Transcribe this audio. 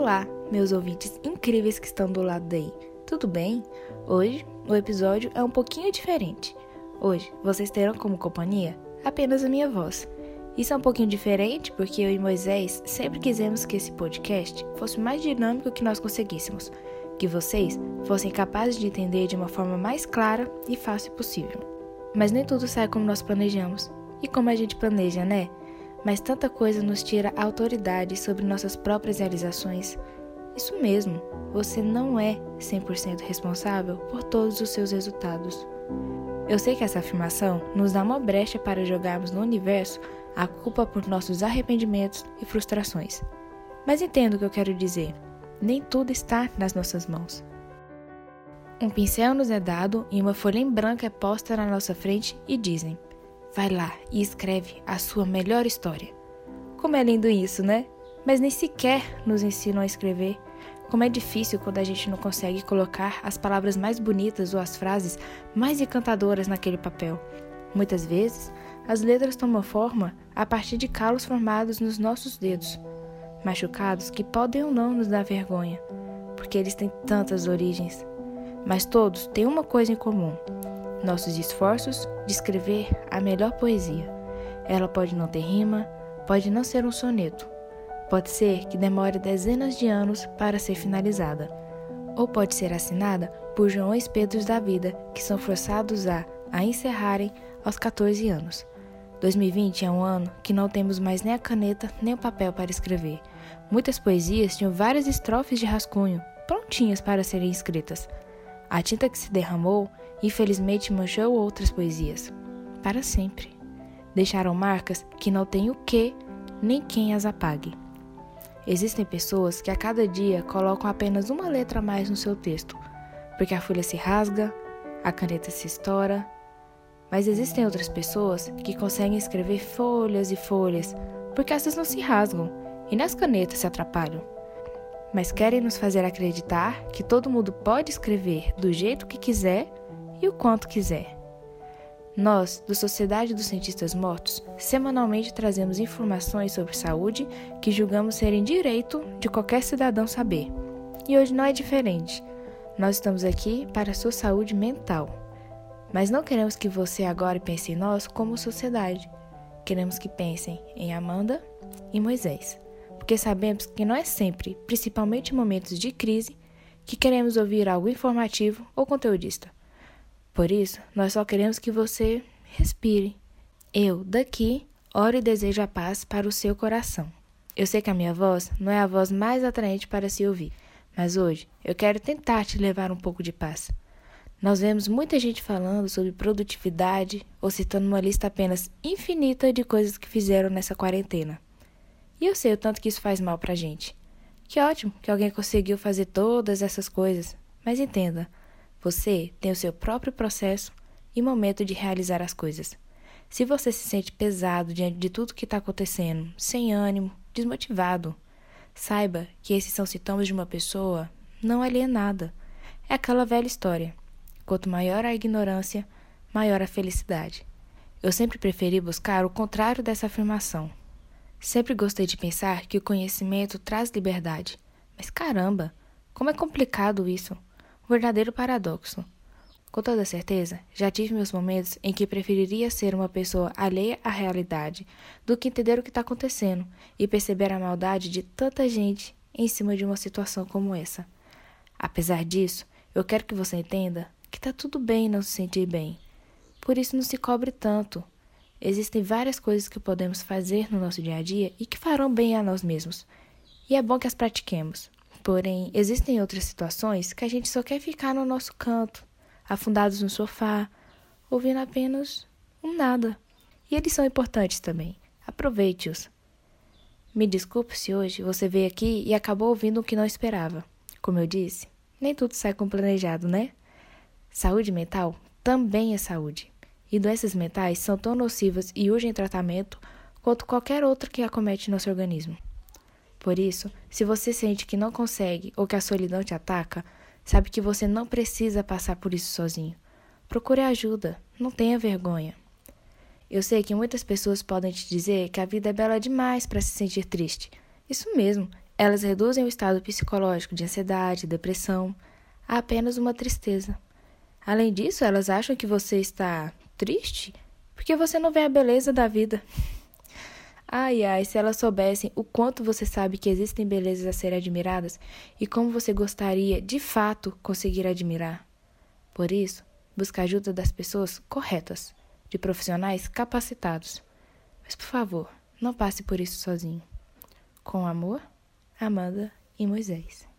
Olá, meus ouvintes incríveis que estão do lado daí. Tudo bem? Hoje o episódio é um pouquinho diferente. Hoje vocês terão como companhia apenas a minha voz. Isso é um pouquinho diferente porque eu e Moisés sempre quisemos que esse podcast fosse mais dinâmico que nós conseguíssemos, que vocês fossem capazes de entender de uma forma mais clara e fácil possível. Mas nem tudo sai como nós planejamos. E como a gente planeja, né? Mas tanta coisa nos tira autoridade sobre nossas próprias realizações. Isso mesmo, você não é 100% responsável por todos os seus resultados. Eu sei que essa afirmação nos dá uma brecha para jogarmos no universo a culpa por nossos arrependimentos e frustrações. Mas entendo o que eu quero dizer. Nem tudo está nas nossas mãos. Um pincel nos é dado e uma folha em branco é posta na nossa frente e dizem: Vai lá e escreve a sua melhor história. Como é lindo isso, né? Mas nem sequer nos ensinam a escrever. Como é difícil quando a gente não consegue colocar as palavras mais bonitas ou as frases mais encantadoras naquele papel. Muitas vezes, as letras tomam forma a partir de calos formados nos nossos dedos, machucados que podem ou não nos dar vergonha, porque eles têm tantas origens. Mas todos têm uma coisa em comum: nossos esforços de escrever a melhor poesia. Ela pode não ter rima, pode não ser um soneto. Pode ser que demore dezenas de anos para ser finalizada. Ou pode ser assinada por Joões Pedros da vida, que são forçados a, a encerrarem aos 14 anos. 2020 é um ano que não temos mais nem a caneta nem o papel para escrever. Muitas poesias tinham várias estrofes de rascunho, prontinhas para serem escritas. A tinta que se derramou, infelizmente, manchou outras poesias. Para sempre. Deixaram marcas que não têm o que nem quem as apague. Existem pessoas que a cada dia colocam apenas uma letra a mais no seu texto, porque a folha se rasga, a caneta se estoura. Mas existem outras pessoas que conseguem escrever folhas e folhas, porque essas não se rasgam e nas canetas se atrapalham mas querem nos fazer acreditar que todo mundo pode escrever do jeito que quiser e o quanto quiser. Nós, do Sociedade dos Cientistas Mortos, semanalmente trazemos informações sobre saúde que julgamos serem direito de qualquer cidadão saber. E hoje não é diferente. Nós estamos aqui para a sua saúde mental. Mas não queremos que você agora pense em nós como sociedade. Queremos que pensem em Amanda e Moisés porque sabemos que não é sempre, principalmente em momentos de crise, que queremos ouvir algo informativo ou conteudista. Por isso, nós só queremos que você respire. Eu, daqui, oro e desejo a paz para o seu coração. Eu sei que a minha voz não é a voz mais atraente para se ouvir, mas hoje eu quero tentar te levar um pouco de paz. Nós vemos muita gente falando sobre produtividade ou citando uma lista apenas infinita de coisas que fizeram nessa quarentena. E eu sei o tanto que isso faz mal pra gente. Que ótimo que alguém conseguiu fazer todas essas coisas, mas entenda, você tem o seu próprio processo e momento de realizar as coisas. Se você se sente pesado diante de tudo que está acontecendo, sem ânimo, desmotivado, saiba que esses são sintomas de uma pessoa não alienada. É aquela velha história. Quanto maior a ignorância, maior a felicidade. Eu sempre preferi buscar o contrário dessa afirmação. Sempre gostei de pensar que o conhecimento traz liberdade. Mas caramba, como é complicado isso! Um verdadeiro paradoxo. Com toda certeza, já tive meus momentos em que preferiria ser uma pessoa alheia à realidade do que entender o que está acontecendo e perceber a maldade de tanta gente em cima de uma situação como essa. Apesar disso, eu quero que você entenda que está tudo bem não se sentir bem. Por isso, não se cobre tanto. Existem várias coisas que podemos fazer no nosso dia a dia e que farão bem a nós mesmos. E é bom que as pratiquemos. Porém, existem outras situações que a gente só quer ficar no nosso canto, afundados no sofá, ouvindo apenas um nada. E eles são importantes também. Aproveite-os. Me desculpe se hoje você veio aqui e acabou ouvindo o que não esperava. Como eu disse, nem tudo sai como planejado, né? Saúde mental também é saúde e doenças mentais são tão nocivas e urgem tratamento quanto qualquer outra que acomete nosso organismo. Por isso, se você sente que não consegue ou que a solidão te ataca, sabe que você não precisa passar por isso sozinho. Procure ajuda, não tenha vergonha. Eu sei que muitas pessoas podem te dizer que a vida é bela demais para se sentir triste. Isso mesmo, Elas reduzem o estado psicológico de ansiedade, depressão, a apenas uma tristeza. Além disso, elas acham que você está triste porque você não vê a beleza da vida. Ai, ai, se elas soubessem o quanto você sabe que existem belezas a serem admiradas e como você gostaria, de fato, conseguir admirar. Por isso, busque a ajuda das pessoas corretas, de profissionais capacitados. Mas, por favor, não passe por isso sozinho. Com amor, Amanda e Moisés.